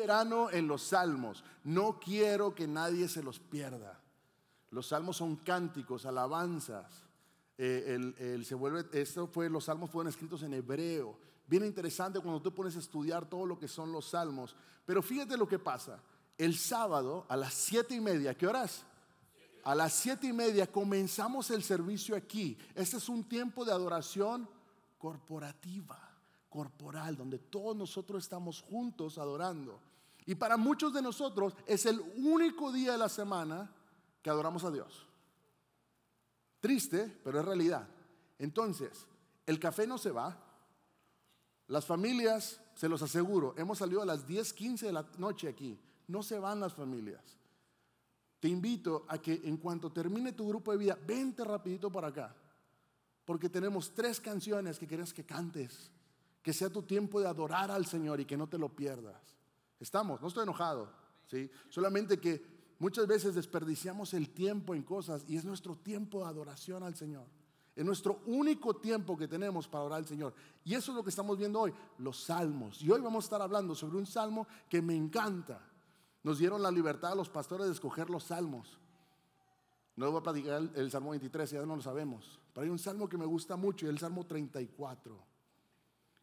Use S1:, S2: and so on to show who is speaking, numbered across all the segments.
S1: verano en los salmos. No quiero que nadie se los pierda. Los salmos son cánticos, alabanzas. Eh, el, se vuelve, esto fue, los salmos fueron escritos en hebreo. Bien interesante cuando tú pones a estudiar todo lo que son los salmos. Pero fíjate lo que pasa. El sábado a las siete y media, ¿qué horas? A las siete y media comenzamos el servicio aquí. Este es un tiempo de adoración corporativa, corporal, donde todos nosotros estamos juntos adorando. Y para muchos de nosotros es el único día de la semana que adoramos a Dios. Triste, pero es realidad. Entonces, el café no se va. Las familias, se los aseguro, hemos salido a las 10, 15 de la noche aquí. No se van las familias. Te invito a que en cuanto termine tu grupo de vida, vente rapidito para acá. Porque tenemos tres canciones que quieres que cantes. Que sea tu tiempo de adorar al Señor y que no te lo pierdas. Estamos, no estoy enojado. ¿sí? Solamente que Muchas veces desperdiciamos el tiempo en cosas y es nuestro tiempo de adoración al Señor. Es nuestro único tiempo que tenemos para orar al Señor. Y eso es lo que estamos viendo hoy, los salmos. Y hoy vamos a estar hablando sobre un salmo que me encanta. Nos dieron la libertad a los pastores de escoger los salmos. No voy a platicar el, el Salmo 23, ya no lo sabemos. Pero hay un salmo que me gusta mucho y el Salmo 34.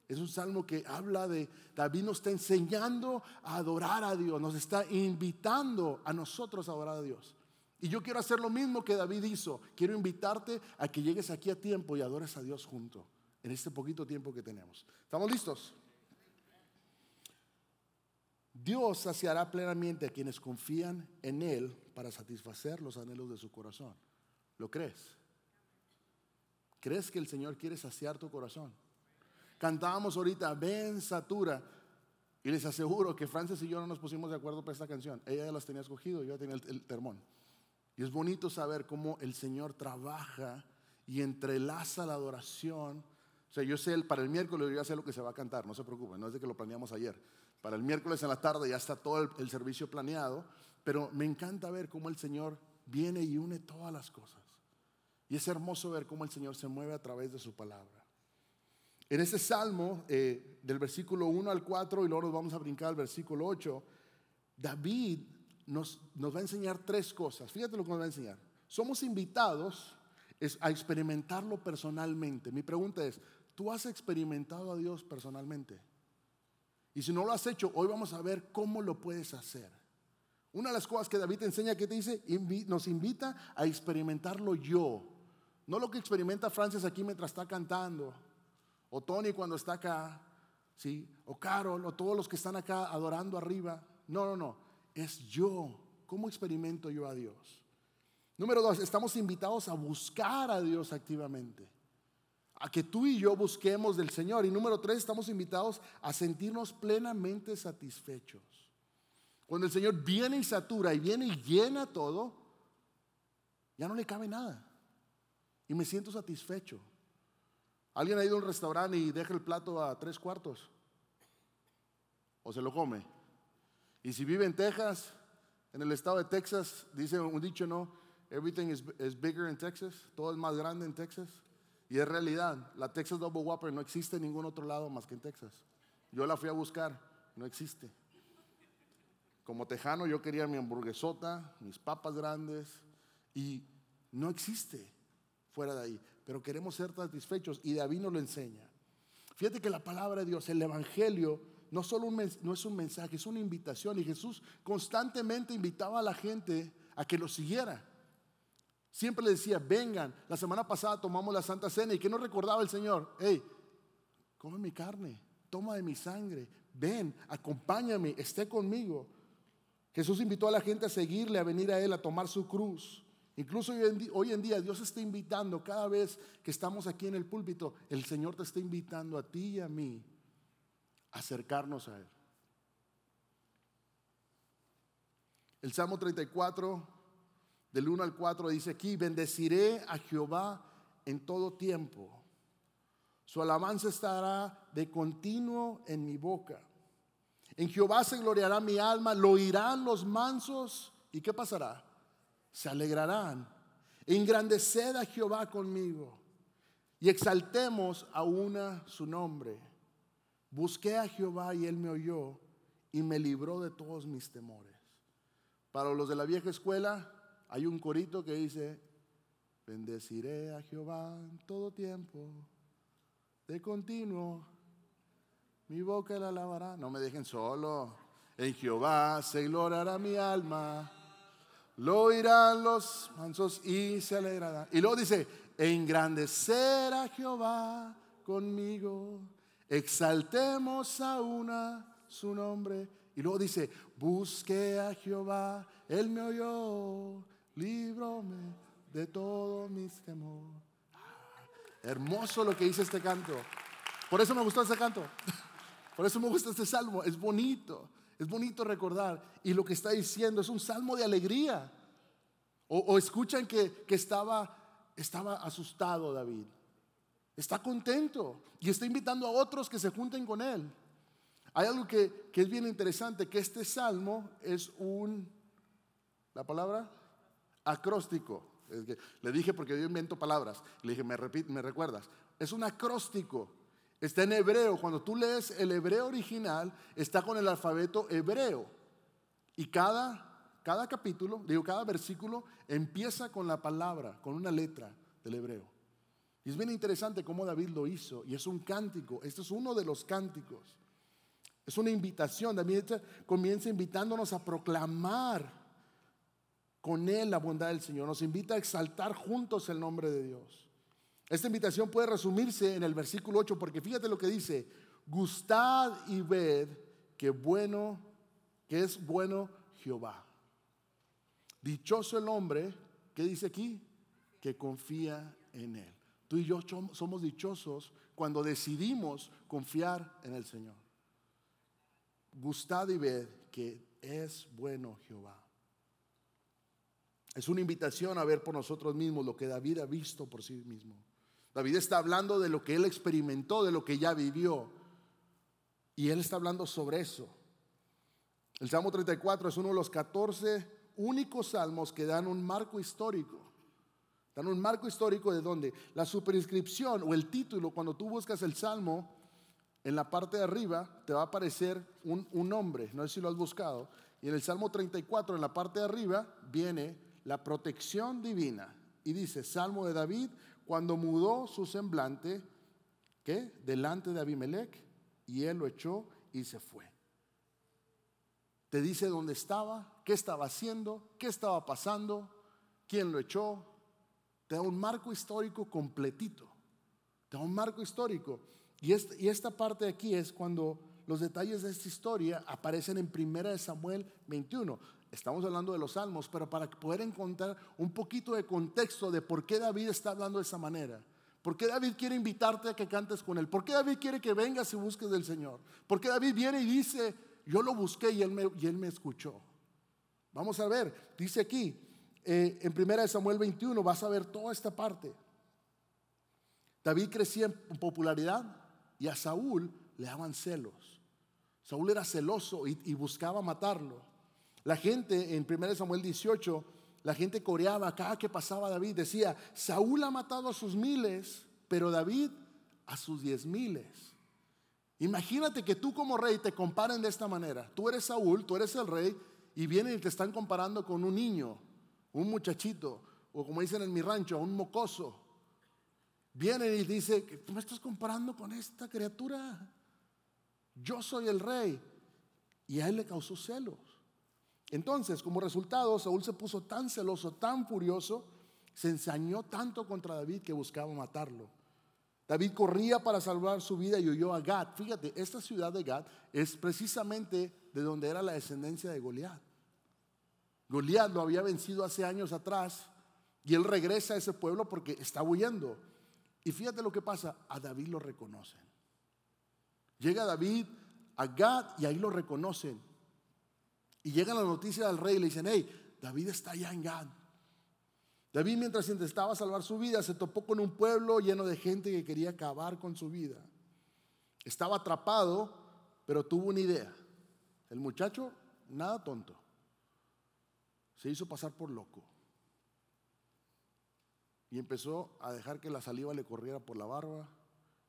S1: Es un salmo que habla de David nos está enseñando a adorar a Dios, nos está invitando a nosotros a adorar a Dios. Y yo quiero hacer lo mismo que David hizo. Quiero invitarte a que llegues aquí a tiempo y adores a Dios junto, en este poquito tiempo que tenemos. ¿Estamos listos? Dios saciará plenamente a quienes confían en Él para satisfacer los anhelos de su corazón. ¿Lo crees? ¿Crees que el Señor quiere saciar tu corazón? Cantábamos ahorita, ven, satura. Y les aseguro que Frances y yo no nos pusimos de acuerdo para esta canción. Ella ya las tenía escogido, yo ya tenía el, termón. Y es bonito saber cómo el Señor trabaja y entrelaza la adoración. O sea, yo sé, para el miércoles yo ya sé lo que se va a cantar, no se preocupen, no es de que lo planeamos ayer. Para el miércoles en la tarde ya está todo el, el servicio planeado, pero me encanta ver cómo el Señor viene y une todas las cosas. Y es hermoso ver cómo el Señor se mueve a través de su palabra. En ese salmo, eh, del versículo 1 al 4, y luego nos vamos a brincar al versículo 8, David nos, nos va a enseñar tres cosas. Fíjate lo que nos va a enseñar. Somos invitados a experimentarlo personalmente. Mi pregunta es, ¿tú has experimentado a Dios personalmente? Y si no lo has hecho, hoy vamos a ver cómo lo puedes hacer. Una de las cosas que David te enseña, que te dice, nos invita a experimentarlo yo. No lo que experimenta Francis aquí mientras está cantando o Tony cuando está acá, ¿sí? O Carol, o todos los que están acá adorando arriba. No, no, no. Es yo. ¿Cómo experimento yo a Dios? Número dos, estamos invitados a buscar a Dios activamente. A que tú y yo busquemos del Señor. Y número tres, estamos invitados a sentirnos plenamente satisfechos. Cuando el Señor viene y satura y viene y llena todo, ya no le cabe nada. Y me siento satisfecho. ¿Alguien ha ido a un restaurante y deja el plato a tres cuartos? ¿O se lo come? Y si vive en Texas, en el estado de Texas, dice un dicho, ¿no? Everything is, bigger in Texas. Todo es más grande en Texas. Y es realidad. La Texas Double Whopper no existe en ningún otro lado más que en Texas. Yo la fui a buscar. No existe. Como tejano yo quería mi hamburguesota, mis papas grandes. Y no existe fuera de ahí pero queremos ser satisfechos y David nos lo enseña. Fíjate que la palabra de Dios, el Evangelio, no solo no es un mensaje, es una invitación y Jesús constantemente invitaba a la gente a que lo siguiera. Siempre le decía, vengan, la semana pasada tomamos la Santa Cena y que nos recordaba el Señor, hey, come mi carne, toma de mi sangre, ven, acompáñame, esté conmigo. Jesús invitó a la gente a seguirle, a venir a Él, a tomar su cruz. Incluso hoy en, día, Dios está invitando, cada vez que estamos aquí en el púlpito, el Señor te está invitando a ti y a mí a acercarnos a Él. El Salmo 34, del 1 al 4, dice aquí, bendeciré a Jehová en todo tiempo. Su alabanza estará de continuo en mi boca. En Jehová se gloriará mi alma, lo oirán los mansos. ¿Y qué pasará? Se alegrarán. Engrandeced a Jehová conmigo y exaltemos a una su nombre. Busqué a Jehová y él me oyó y me libró de todos mis temores. Para los de la vieja escuela hay un corito que dice, bendeciré a Jehová en todo tiempo, de continuo, mi boca la alabará. No me dejen solo, en Jehová se gloriará mi alma, lo oirán los mansos y se alegrarán. Y luego dice, engrandecer a Jehová conmigo, exaltemos a una su nombre. Y luego dice, busque a Jehová, él me oyó, libróme de todos mis temores. hermoso lo que dice este canto. Por eso me gustó este canto. Por eso me gusta este salmo. Es bonito. Es bonito recordar. Y lo que está diciendo es un salmo de alegría. O, escuchan que, que estaba, estaba asustado David. Está contento y está invitando a otros que se junten con él. Hay algo que, es bien interesante, que este salmo es un, la palabra, acróstico. le dije porque yo invento palabras. Le dije, me, me recuerdas. Es un acróstico. Está en hebreo. Cuando tú lees el hebreo original, está con el alfabeto hebreo. Y cada, cada capítulo, digo, cada versículo empieza con la palabra, con una letra del hebreo. Y es bien interesante cómo David lo hizo. Y es un cántico. Este es uno de los cánticos. Es una invitación. También comienza invitándonos a proclamar con Él la bondad del Señor. Nos invita a exaltar juntos el nombre de Dios. Esta invitación puede resumirse en el versículo 8 porque fíjate lo que dice. Gustad y ved que bueno, que es bueno Jehová. Dichoso el hombre, ¿qué dice aquí? Que confía en Él. Tú y yo somos dichosos cuando decidimos confiar en el Señor gustad y ved que es bueno Jehová. Es una invitación a ver por nosotros mismos lo que David ha visto por sí mismo. David está hablando de lo que él experimentó, de lo que ya vivió. Y él está hablando sobre eso. El Salmo 34 es uno de los 14 únicos salmos que dan un marco histórico. Dan un marco histórico de donde la superinscripción o el título, cuando tú buscas el salmo, en la parte de arriba te va a aparecer un, nombre, no sé si lo has buscado, y en el Salmo 34, en la parte de arriba, viene la protección divina. Y dice, Salmo de David, cuando mudó su semblante, ¿qué? Delante de Abimelech, y él lo echó y se fue. Te dice dónde estaba, qué estaba haciendo, qué estaba pasando, quién lo echó. Te da un marco histórico completito. Te da un marco histórico. Y, esta parte de aquí es cuando los detalles de esta historia aparecen en 1 Samuel 21. Estamos hablando de los salmos, pero para poder encontrar un poquito de contexto de por qué David está hablando de esa manera. ¿Por qué David quiere invitarte a que cantes con él? ¿Por qué David quiere que vengas y busques del Señor? ¿Por qué David viene y dice, yo lo busqué y él me, escuchó? Vamos a ver, dice aquí, eh, en 1 Samuel 21, vas a ver toda esta parte. David crecía en popularidad, y a Saúl le daban celos. Saúl era celoso y, buscaba matarlo. La gente en 1 Samuel 18, la gente coreaba cada que pasaba David, decía, Saúl ha matado a sus miles, pero David a sus diez miles. Imagínate que tú como rey te comparen de esta manera. Tú eres Saúl, tú eres el rey, y vienen y te están comparando con un niño, un muchachito, o como dicen en mi rancho, un mocoso. Viene y dice, tú me estás comparando con esta criatura. Yo soy el rey. Y a él le causó celos. Entonces, como resultado, Saúl se puso tan celoso, tan furioso, se ensañó tanto contra David que buscaba matarlo. David corría para salvar su vida y huyó a Gad. Fíjate, esta ciudad de Gad es precisamente de donde era la descendencia de Goliat. Goliat lo había vencido hace años atrás y él regresa a ese pueblo porque está huyendo. Y fíjate lo que pasa, a David lo reconocen. Llega David a Gad y ahí lo reconocen. Y llega la noticia del rey y le dicen, hey, David está allá en Gad. David mientras intentaba salvar su vida se topó con un pueblo lleno de gente que quería acabar con su vida. Estaba atrapado, pero tuvo una idea. El muchacho, nada tonto, se hizo pasar por loco. Y empezó a dejar que la saliva le corriera por la barba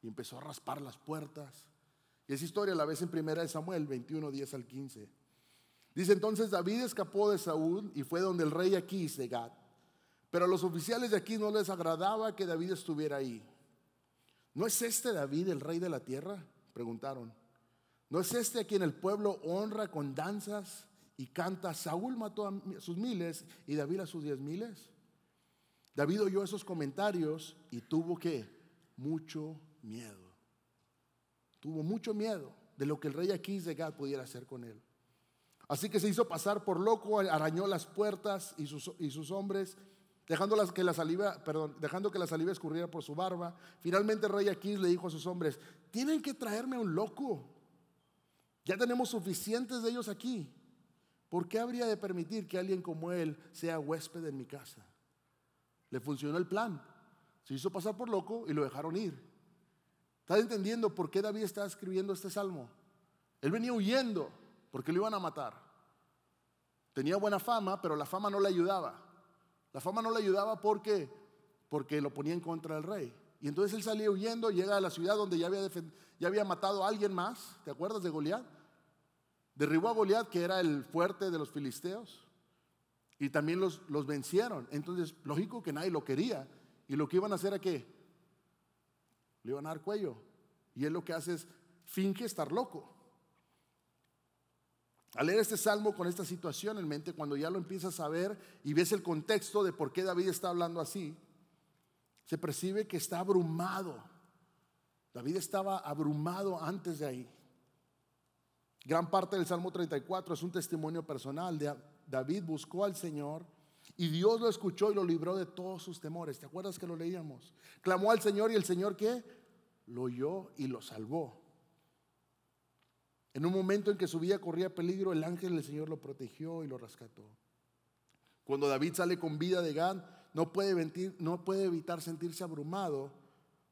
S1: y empezó a raspar las puertas Y esa historia la ves en primera de Samuel 21, 10 al 15. Dice entonces David escapó de Saúl y fue donde el rey Aquís de Gad. Pero a los oficiales de aquí no les agradaba que David estuviera ahí. ¿No es este David el rey de la tierra? Preguntaron. ¿No es este a quien el pueblo honra con danzas y canta? Saúl mató a sus miles y David a sus diez miles. David oyó esos comentarios y tuvo que mucho miedo. Tuvo mucho miedo de lo que el rey Aquís de Gad pudiera hacer con él. Así que se hizo pasar por loco, arañó las puertas y sus, y sus hombres dejando que la saliva, perdón, dejando que la saliva escurriera por su barba. Finalmente el rey Aquís le dijo a sus hombres, tienen que traerme a un loco. Ya tenemos suficientes de ellos aquí. ¿Por qué habría de permitir que alguien como él sea huésped en mi casa? Le funcionó el plan. Se hizo pasar por loco y lo dejaron ir. ¿Estás entendiendo por qué David está escribiendo este salmo? Él venía huyendo porque lo iban a matar. Tenía buena fama, pero la fama no le ayudaba. La fama no le ayudaba porque, porque lo ponía en contra del rey. Y entonces él salía huyendo, llega a la ciudad donde ya había, ya había matado a alguien más. ¿Te acuerdas de Goliat? Derribó a Goliat, que era el fuerte de los filisteos. Y también los, los vencieron. Entonces, lógico que nadie lo quería. Y lo que iban a hacer era que le iban a dar cuello. Y él lo que hace es finge estar loco. Al leer este salmo con esta situación en mente, cuando ya lo empiezas a ver y ves el contexto de por qué David está hablando así, se percibe que está abrumado. David estaba abrumado antes de ahí. Gran parte del Salmo 34 es un testimonio personal. De David buscó al Señor y Dios lo escuchó y lo libró de todos sus temores. ¿Te acuerdas que lo leíamos? Clamó al Señor y el Señor qué? Lo oyó y lo salvó. En un momento en que su vida corría peligro, el ángel del Señor lo protegió y lo rescató. Cuando David sale con vida de Gad, no puede, no puede evitar sentirse abrumado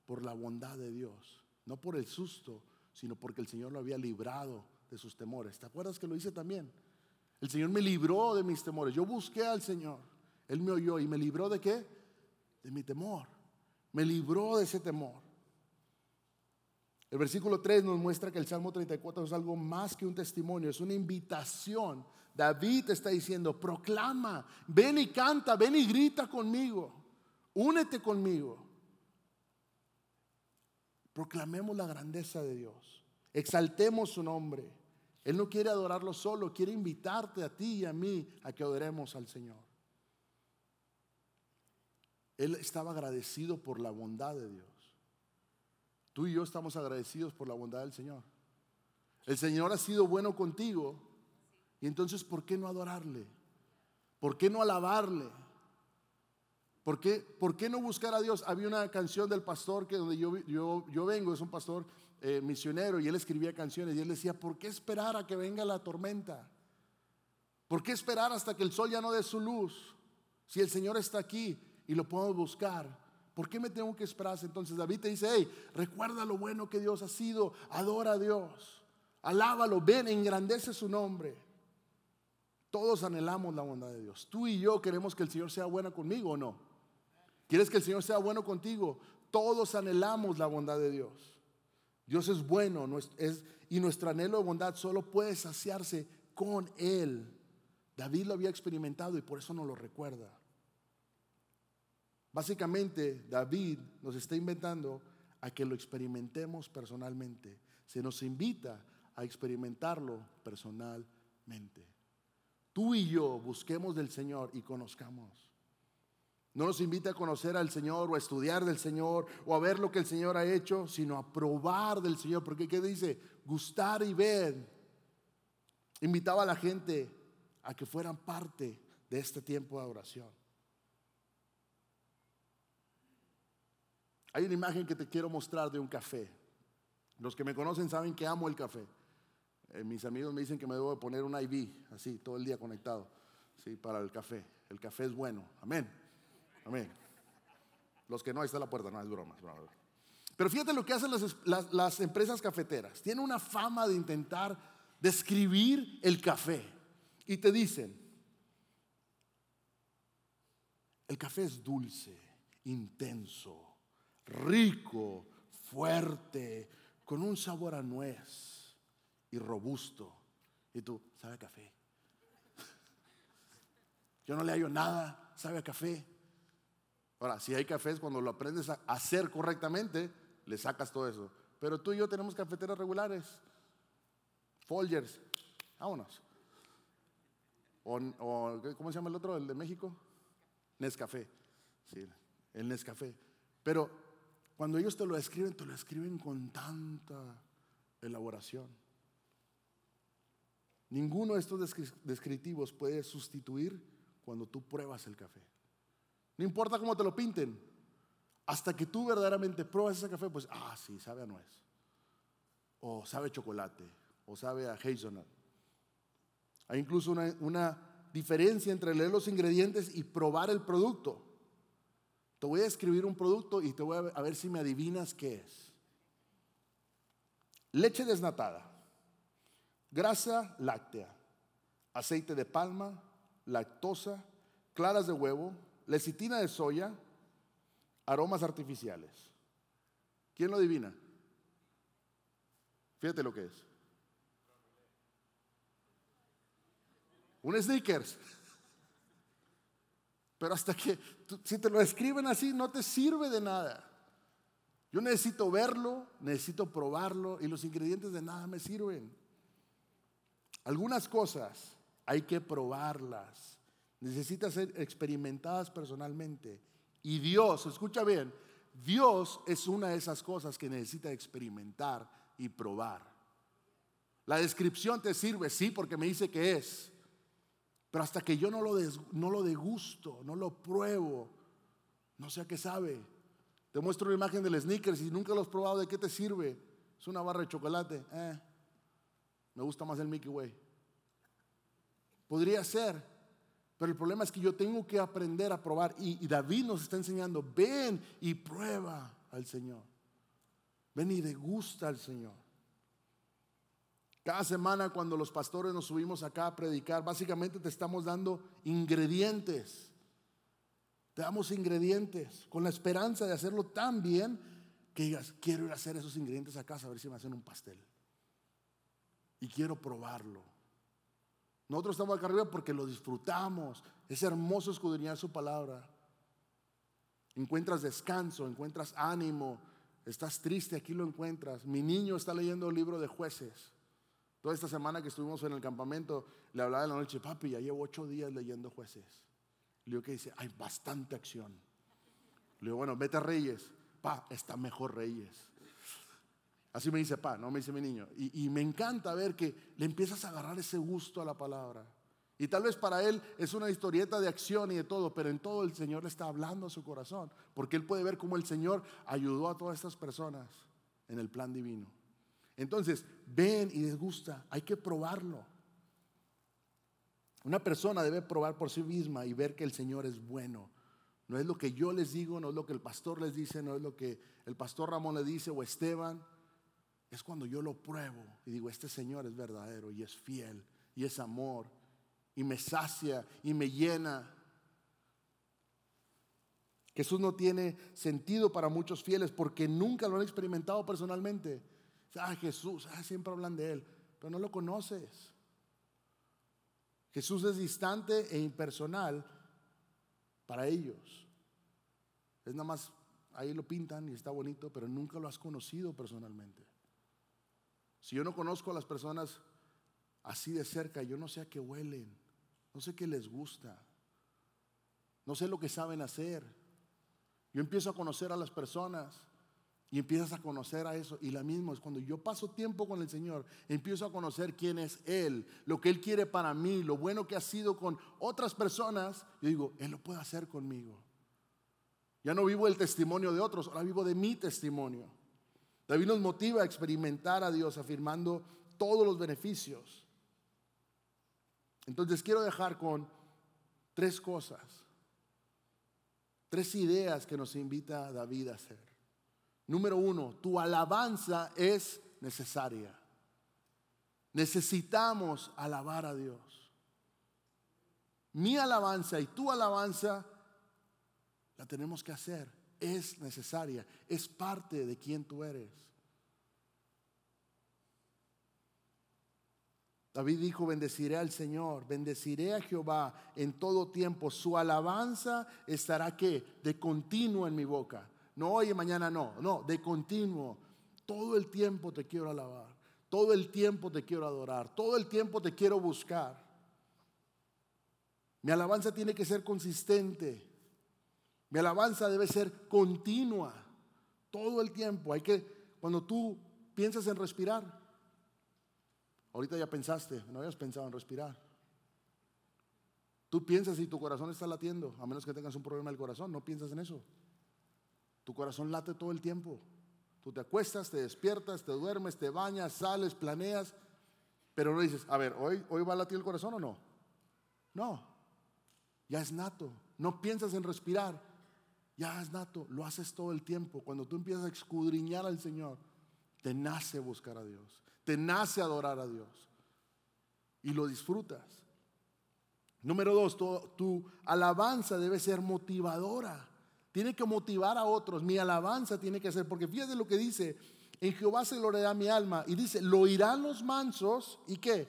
S1: por la bondad de Dios. No por el susto, sino porque el Señor lo había librado de sus temores. ¿Te acuerdas que lo hice también? El Señor me libró de mis temores. Yo busqué al Señor. Él me oyó y me libró de qué? De mi temor. Me libró de ese temor. El versículo 3 nos muestra que el Salmo 34 es algo más que un testimonio, es una invitación. David está diciendo, proclama, ven y canta, ven y grita conmigo, únete conmigo. Proclamemos la grandeza de Dios, exaltemos su nombre. Él no quiere adorarlo solo, quiere invitarte a ti y a mí a que adoremos al Señor. Él estaba agradecido por la bondad de Dios. Tú y yo estamos agradecidos por la bondad del Señor. El Señor ha sido bueno contigo. Y entonces, ¿por qué no adorarle? ¿Por qué no alabarle? ¿Por qué, por qué no buscar a Dios? Había una canción del pastor que donde yo, yo, yo vengo, es un pastor eh, misionero y él escribía canciones y él decía, ¿por qué esperar a que venga la tormenta? ¿Por qué esperar hasta que el sol ya no dé su luz? Si el Señor está aquí y lo podemos buscar. ¿Por qué me tengo que esperar? Entonces David te dice, hey, recuerda lo bueno que Dios ha sido, adora a Dios, alábalo, ven, engrandece su nombre. Todos anhelamos la bondad de Dios. Tú y yo queremos que el Señor sea bueno conmigo o no. ¿Quieres que el Señor sea bueno contigo? Todos anhelamos la bondad de Dios. Dios es bueno y nuestro anhelo de bondad solo puede saciarse con Él. David lo había experimentado y por eso no lo recuerda. Básicamente, David nos está inventando a que lo experimentemos personalmente. Se nos invita a experimentarlo personalmente. Tú y yo busquemos del Señor y conozcamos. No nos invita a conocer al Señor o a estudiar del Señor o a ver lo que el Señor ha hecho, sino a probar del Señor. Porque ¿qué dice? Gustar y ver. Invitaba a la gente a que fueran parte de este tiempo de oración. Hay una imagen que te quiero mostrar de un café. Los que me conocen saben que amo el café. Eh, mis amigos me dicen que me debo de poner un IV, así, todo el día conectado, ¿sí? para el café. El café es bueno. Amén. Amén. Los que no, ahí está la puerta, no es broma. Pero fíjate lo que hacen las, las empresas cafeteras. Tienen una fama de intentar describir el café. Y te dicen, el café es dulce, intenso, rico, fuerte, con un sabor a nuez y robusto. Y tú, sabe a café. Yo no le hallo nada, sabe a café. Ahora, si hay cafés, cuando lo aprendes a hacer correctamente, le sacas todo eso. Pero tú y yo tenemos cafeteras regulares, Folgers, vámonos. O, ¿cómo se llama el otro, el de México? Nescafé. Sí, el Nescafé. Pero cuando ellos te lo escriben, te lo escriben con tanta elaboración. Ninguno de estos descriptivos puede sustituir cuando tú pruebas el café. No importa cómo te lo pinten, hasta que tú verdaderamente pruebas ese café, pues, ah, sí, sabe a nuez. O sabe a chocolate, o sabe a hazelnut. Hay incluso una, una diferencia entre leer los ingredientes y probar el producto. Te voy a escribir un producto y te voy a ver si me adivinas qué es. Leche desnatada, grasa láctea, aceite de palma, lactosa, claras de huevo, lecitina de soya, aromas artificiales. ¿Quién lo adivina? Fíjate lo que es. Un sneakers. Pero hasta que, si te lo escriben así, no te sirve de nada. Yo necesito verlo, necesito probarlo y los ingredientes de nada me sirven. Algunas cosas hay que probarlas. Necesitan ser experimentadas personalmente. Y Dios, escucha bien, Dios es una de esas cosas que necesita experimentar y probar. La descripción te sirve, sí, porque me dice que es. Pero hasta que yo no lo, no lo degusto, no lo pruebo, no sé a qué sabe. Te muestro una imagen del sneakers y nunca lo has probado, ¿de qué te sirve? Es una barra de chocolate. Eh, me gusta más el Mickey Way. Podría ser, pero el problema es que yo tengo que aprender a probar. Y, David nos está enseñando, ven y prueba al Señor. Ven y degusta al Señor. Cada semana cuando los pastores nos subimos acá a predicar, básicamente te estamos dando ingredientes. Te damos ingredientes con la esperanza de hacerlo tan bien que digas, quiero ir a hacer esos ingredientes a casa a ver si me hacen un pastel. Y quiero probarlo. Nosotros estamos acá arriba porque lo disfrutamos. Es hermoso escudriñar su palabra. Encuentras descanso, encuentras ánimo. Estás triste, aquí lo encuentras. Mi niño está leyendo el libro de jueces. Toda esta semana que estuvimos en el campamento, le hablaba en la noche, papi, ya llevo ocho días leyendo jueces. Le digo que dice, hay bastante acción. Le digo, bueno, vete a Reyes. Pa, está mejor Reyes. Así me dice pa, no me dice mi niño. Y, me encanta ver que le empiezas a agarrar ese gusto a la palabra. Y tal vez para él es una historieta de acción y de todo, pero en todo el Señor le está hablando a su corazón, porque él puede ver cómo el Señor ayudó a todas estas personas en el plan divino. Entonces, ven y les gusta, hay que probarlo. Una persona debe probar por sí misma y ver que el Señor es bueno. No es lo que yo les digo, no es lo que el pastor les dice, no es lo que el pastor Ramón le dice o Esteban es cuando yo lo pruebo y digo, este Señor es verdadero y es fiel y es amor y me sacia y me llena. Jesús no tiene sentido para muchos fieles porque nunca lo han experimentado personalmente. Ah, Jesús, ah, siempre hablan de Él, pero no lo conoces. Jesús es distante e impersonal para ellos. Es nada más, ahí lo pintan y está bonito, pero nunca lo has conocido personalmente. Si yo no conozco a las personas así de cerca, yo no sé a qué huelen, no sé qué les gusta, no sé lo que saben hacer. Yo empiezo a conocer a las personas y empiezas a conocer a eso. Y la misma es cuando yo paso tiempo con el Señor, empiezo a conocer quién es Él, lo que Él quiere para mí, lo bueno que ha sido con otras personas. Yo digo, Él lo puede hacer conmigo. Ya no vivo el testimonio de otros, ahora vivo de mi testimonio. David nos motiva a experimentar a Dios afirmando todos los beneficios. Entonces quiero dejar con tres cosas, tres ideas que nos invita David a hacer. Número uno, tu alabanza es necesaria. Necesitamos alabar a Dios. Mi alabanza y tu alabanza la tenemos que hacer. Es necesaria, es parte de quien tú eres. David dijo, bendeciré al Señor, bendeciré a Jehová en todo tiempo. Su alabanza estará que de continuo en mi boca. No hoy y mañana no, no, de continuo. Todo el tiempo te quiero alabar, todo el tiempo te quiero adorar, todo el tiempo te quiero buscar. Mi alabanza tiene que ser consistente. Mi alabanza debe ser continua. Todo el tiempo. Hay que, cuando tú piensas en respirar, Ahorita ya pensaste, no habías pensado en respirar. Tú piensas si tu corazón está latiendo, a menos que tengas un problema del corazón, no piensas en eso. Tu corazón late todo el tiempo. Tú te acuestas, te despiertas, te duermes, te bañas, sales, planeas, pero no dices, a ver, ¿hoy, hoy va a latir el corazón o no? No, ya es nato. No piensas en respirar, ya es nato, lo haces todo el tiempo. Cuando tú empiezas a escudriñar al Señor, te nace buscar a Dios te nace adorar a Dios y lo disfrutas. Número dos, tu, alabanza debe ser motivadora. Tiene que motivar a otros. Mi alabanza tiene que ser, porque fíjate lo que dice, en Jehová se gloriará mi alma. Y dice, lo oirán los mansos y qué?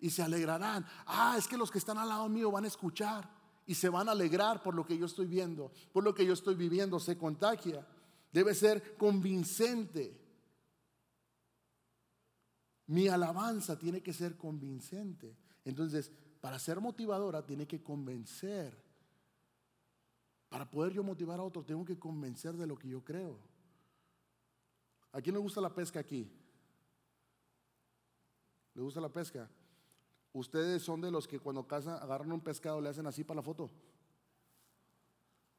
S1: Y se alegrarán. Ah, es que los que están al lado mío van a escuchar y se van a alegrar por lo que yo estoy viendo, por lo que yo estoy viviendo. Se contagia. Debe ser convincente. Mi alabanza tiene que ser convincente. Entonces, para ser motivadora, tiene que convencer. Para poder yo motivar a otros, tengo que convencer de lo que yo creo. ¿A quién le gusta la pesca aquí? ¿Le gusta la pesca? Ustedes son de los que cuando cazan, agarran un pescado le hacen así para la foto.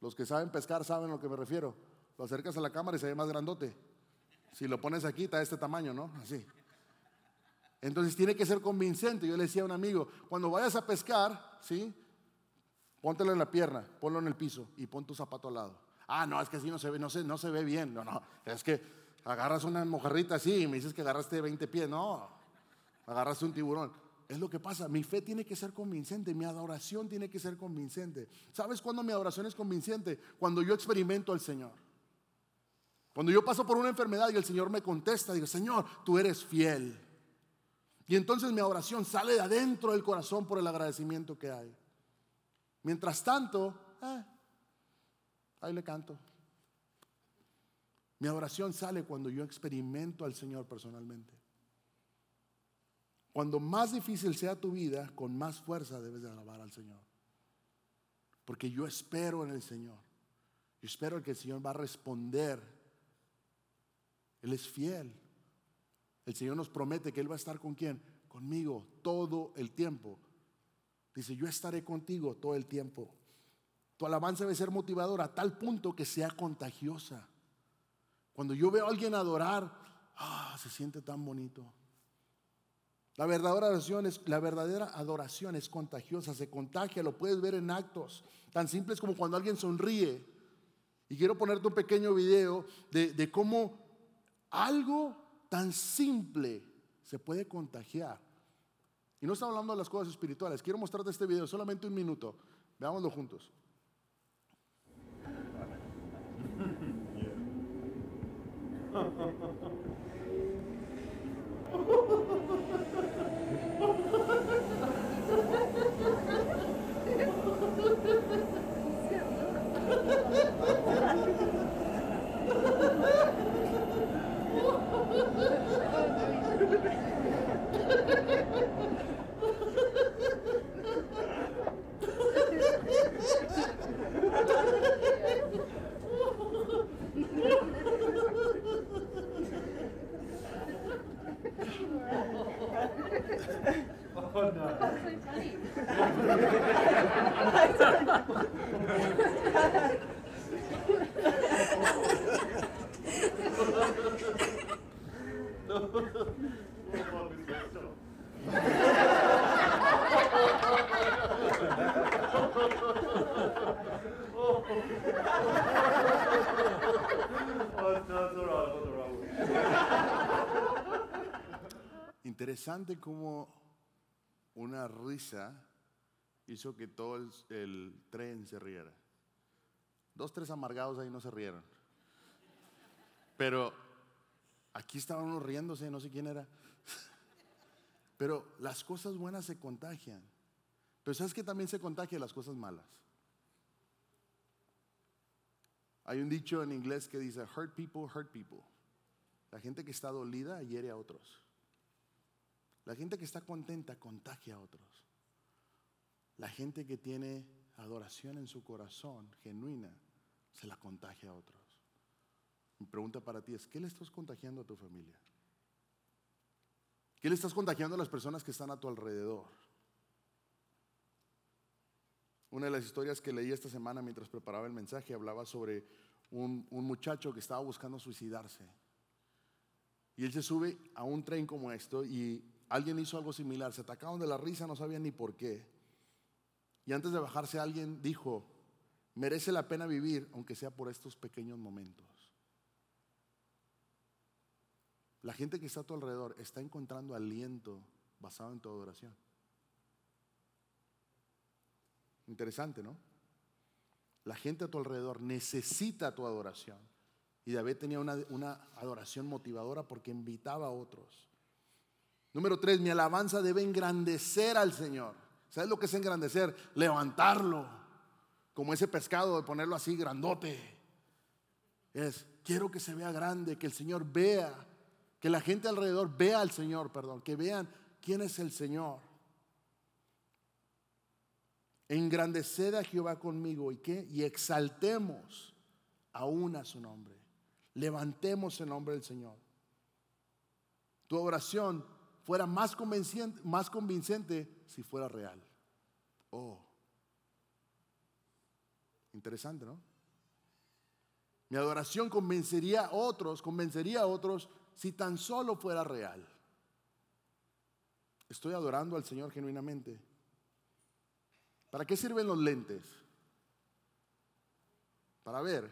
S1: Los que saben pescar saben a lo que me refiero. Lo acercas a la cámara y se ve más grandote. Si lo pones aquí, está este tamaño, ¿no? Así. Entonces tiene que ser convincente. Yo le decía a un amigo, cuando vayas a pescar, ¿sí? Póntelo en la pierna, ponlo en el piso y pon tu zapato al lado. Ah, no, es que así no se ve, no se, no se ve bien. No, no, es que agarras una mojarrita así y me dices que agarraste 20 pies. No, agarraste un tiburón. Es lo que pasa. Mi fe tiene que ser convincente, mi adoración tiene que ser convincente. ¿Sabes cuándo mi adoración es convincente? Cuando yo experimento al Señor. Cuando yo paso por una enfermedad y el Señor me contesta, digo, Señor, tú eres fiel. Y entonces mi oración sale de adentro del corazón por el agradecimiento que hay. Mientras tanto, eh, ahí le canto. Mi oración sale cuando yo experimento al Señor personalmente. Cuando más difícil sea tu vida, con más fuerza debes de alabar al Señor. Porque yo espero en el Señor. Yo espero que el Señor va a responder. Él es fiel. El Señor nos promete que Él va a estar con quién? Conmigo todo el tiempo. Dice, yo estaré contigo todo el tiempo. Tu alabanza debe ser motivadora a tal punto que sea contagiosa. Cuando yo veo a alguien adorar, ah, se siente tan bonito. La verdadera adoración es, la verdadera adoración es contagiosa, se contagia, lo puedes ver en actos tan simples como cuando alguien sonríe. Y quiero ponerte un pequeño video de, de cómo algo tan simple se puede contagiar. Y no estamos hablando de las cosas espirituales. Quiero mostrarte este video, solamente un minuto. Veámoslo juntos. Oh no. That's so funny. no. Interesante como una risa hizo que todo el, tren se riera. Dos, tres amargados ahí no se rieron. Pero aquí estaban unos riéndose, no sé quién era. Pero las cosas buenas se contagian. Pero sabes que también se contagian las cosas malas. Hay un dicho en inglés que dice, hurt people, hurt people. La gente que está dolida hiere a otros. La gente que está contenta contagia a otros. La gente que tiene adoración en su corazón genuina se la contagia a otros. Mi pregunta para ti es, ¿qué le estás contagiando a tu familia? ¿Qué le estás contagiando a las personas que están a tu alrededor? Una de las historias que leí esta semana mientras preparaba el mensaje hablaba sobre un, muchacho que estaba buscando suicidarse. Y él se sube a un tren como esto y alguien hizo algo similar. Se atacaron de la risa, no sabían ni por qué. Y antes de bajarse alguien dijo, merece la pena vivir aunque sea por estos pequeños momentos. La gente que está a tu alrededor está encontrando aliento basado en tu adoración. Interesante, ¿no? La gente a tu alrededor necesita tu adoración. Y David tenía una, una, adoración motivadora porque invitaba a otros. Número tres, mi alabanza debe engrandecer al Señor. ¿Sabes lo que es engrandecer? Levantarlo, como ese pescado, de ponerlo así grandote. Es, quiero que se vea grande, que el Señor vea que la gente alrededor vea al Señor, perdón, que vean quién es el Señor. Engrandeced a Jehová conmigo y qué? Y exaltemos aún a su nombre. Levantemos el nombre del Señor. Tu oración fuera más convincente, más convincente si fuera real. Oh. Interesante, ¿no? Mi adoración convencería a otros, convencería a otros si tan solo fuera real. Estoy adorando al Señor genuinamente. ¿Para qué sirven los lentes? Para ver.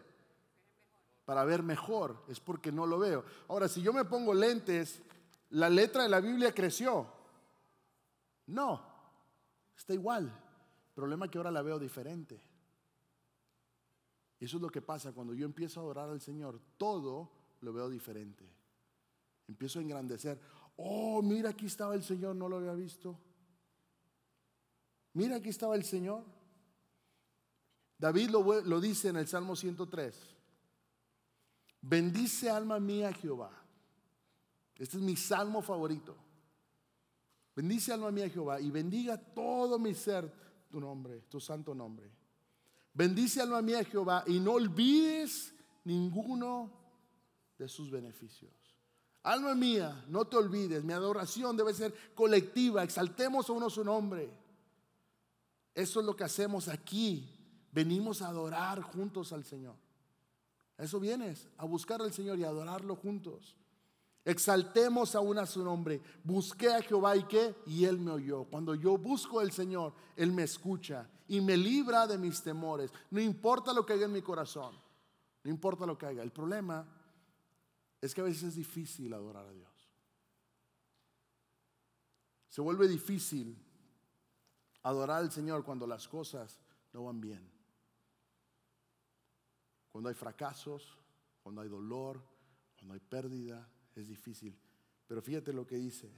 S1: Para ver mejor. Es porque no lo veo. Ahora, si yo me pongo lentes, ¿la letra de la Biblia creció? No. Está igual. El problema es que ahora la veo diferente. Eso es lo que pasa cuando yo empiezo a adorar al Señor. Todo lo veo diferente. Empiezo a engrandecer. Oh, mira, aquí estaba el Señor, no lo había visto. Mira, aquí estaba el Señor. David lo, dice en el Salmo 103. Bendice alma mía Jehová. Este es mi salmo favorito. Bendice alma mía Jehová y bendiga todo mi ser tu nombre, tu santo nombre. Bendice alma mía Jehová y no olvides ninguno de sus beneficios. Alma mía, no te olvides, mi adoración debe ser colectiva, exaltemos a uno su nombre. Eso es lo que hacemos aquí. Venimos a adorar juntos al Señor. eso vienes, a buscar al Señor y adorarlo juntos. Exaltemos aún a su nombre. Busqué a Jehová y qué? Y Él me oyó. Cuando yo busco al Señor, Él me escucha y me libra de mis temores. No importa lo que haya en mi corazón. No importa lo que haya. El problema es que a veces es difícil adorar a Dios. Se vuelve difícil adorar al Señor cuando las cosas no van bien. Cuando hay fracasos, cuando hay dolor, cuando hay pérdida, es difícil. Pero fíjate lo que dice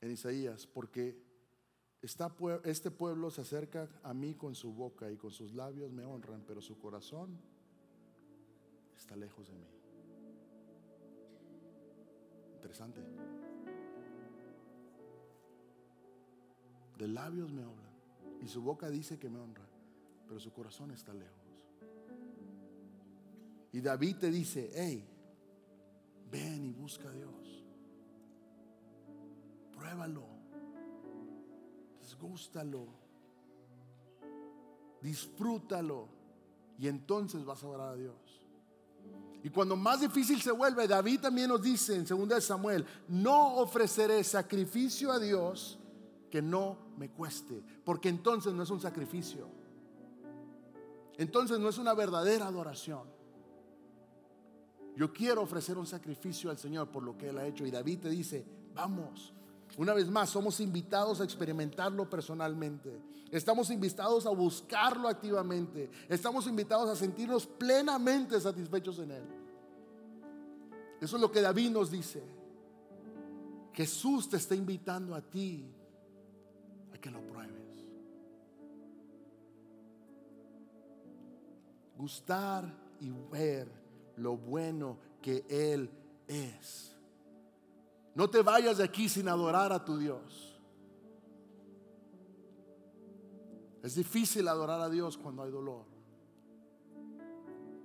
S1: en Isaías, porque este pueblo se acerca a mí con su boca y con sus labios me honran, pero su corazón está lejos de mí. Interesante. De labios me hablan y su boca dice que me honra, pero su corazón está lejos. Y David te dice, hey, ven y busca a Dios. Pruébalo. Desgústalo. Disfrútalo. Y entonces vas a orar a Dios. Y cuando más difícil se vuelve, David también nos dice en 2 Samuel, no ofreceré sacrificio a Dios que no me cueste, porque entonces no es un sacrificio. Entonces no es una verdadera adoración. Yo quiero ofrecer un sacrificio al Señor por lo que Él ha hecho. Y David te dice, vamos. Una vez más, somos invitados a experimentarlo personalmente. Estamos invitados a buscarlo activamente. Estamos invitados a sentirnos plenamente satisfechos en Él. Eso es lo que David nos dice. Jesús te está invitando a ti que lo pruebes. Gustar y ver lo bueno que Él es. No te vayas de aquí sin adorar a tu Dios. Es difícil adorar a Dios cuando hay dolor.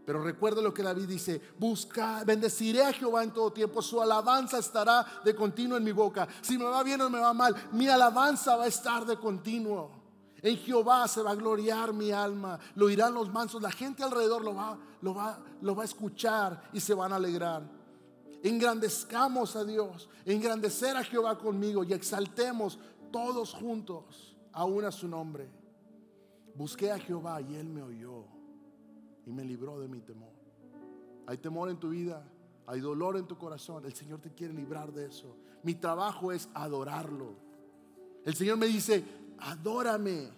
S1: Pero recuerda lo que David dice, busca, bendeciré a Jehová en todo tiempo, su alabanza estará de continuo en mi boca. Si me va bien o me va mal, mi alabanza va a estar de continuo. En Jehová se va a gloriar mi alma, lo oirán los mansos, la gente alrededor lo va, lo va, lo va a escuchar y se van a alegrar. Engrandezcamos a Dios, engrandecer a Jehová conmigo y exaltemos todos juntos aún a su nombre. Busqué a Jehová y él me oyó y me libró de mi temor. Hay temor en tu vida, hay dolor en tu corazón. El Señor te quiere librar de eso. Mi trabajo es adorarlo. El Señor me dice, adórame.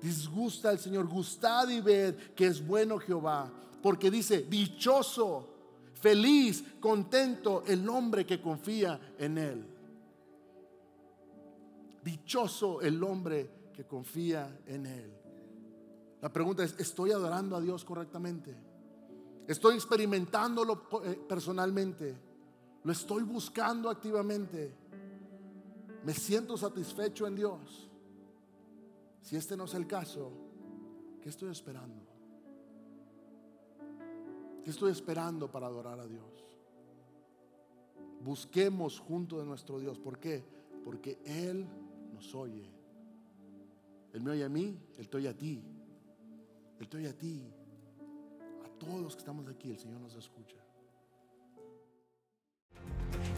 S1: Disgusta al Señor, gustad y ved que es bueno Jehová. Porque dice, dichoso, feliz, contento el hombre que confía en Él. Dichoso el hombre que confía en Él. La pregunta es, ¿estoy adorando a Dios correctamente? ¿Estoy experimentándolo eh, personalmente? ¿Lo estoy buscando activamente? ¿Me siento satisfecho en Dios? Si este no es el caso, ¿qué estoy esperando? ¿Qué estoy esperando para adorar a Dios? Busquemos junto de nuestro Dios. ¿Por qué? Porque Él nos oye. Él me oye a mí, Él te oye a ti. Estoy a ti, a todos que estamos aquí, el Señor nos escucha.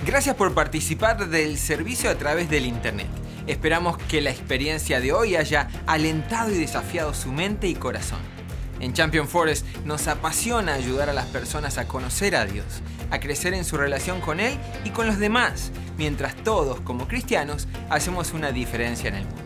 S2: Gracias por participar del servicio a través del Internet. Esperamos que la experiencia de hoy haya alentado y desafiado su mente y corazón. En Champion Forest nos apasiona ayudar a las personas a conocer a Dios, a crecer en su relación con Él y con los demás, mientras todos como cristianos hacemos una diferencia en el mundo.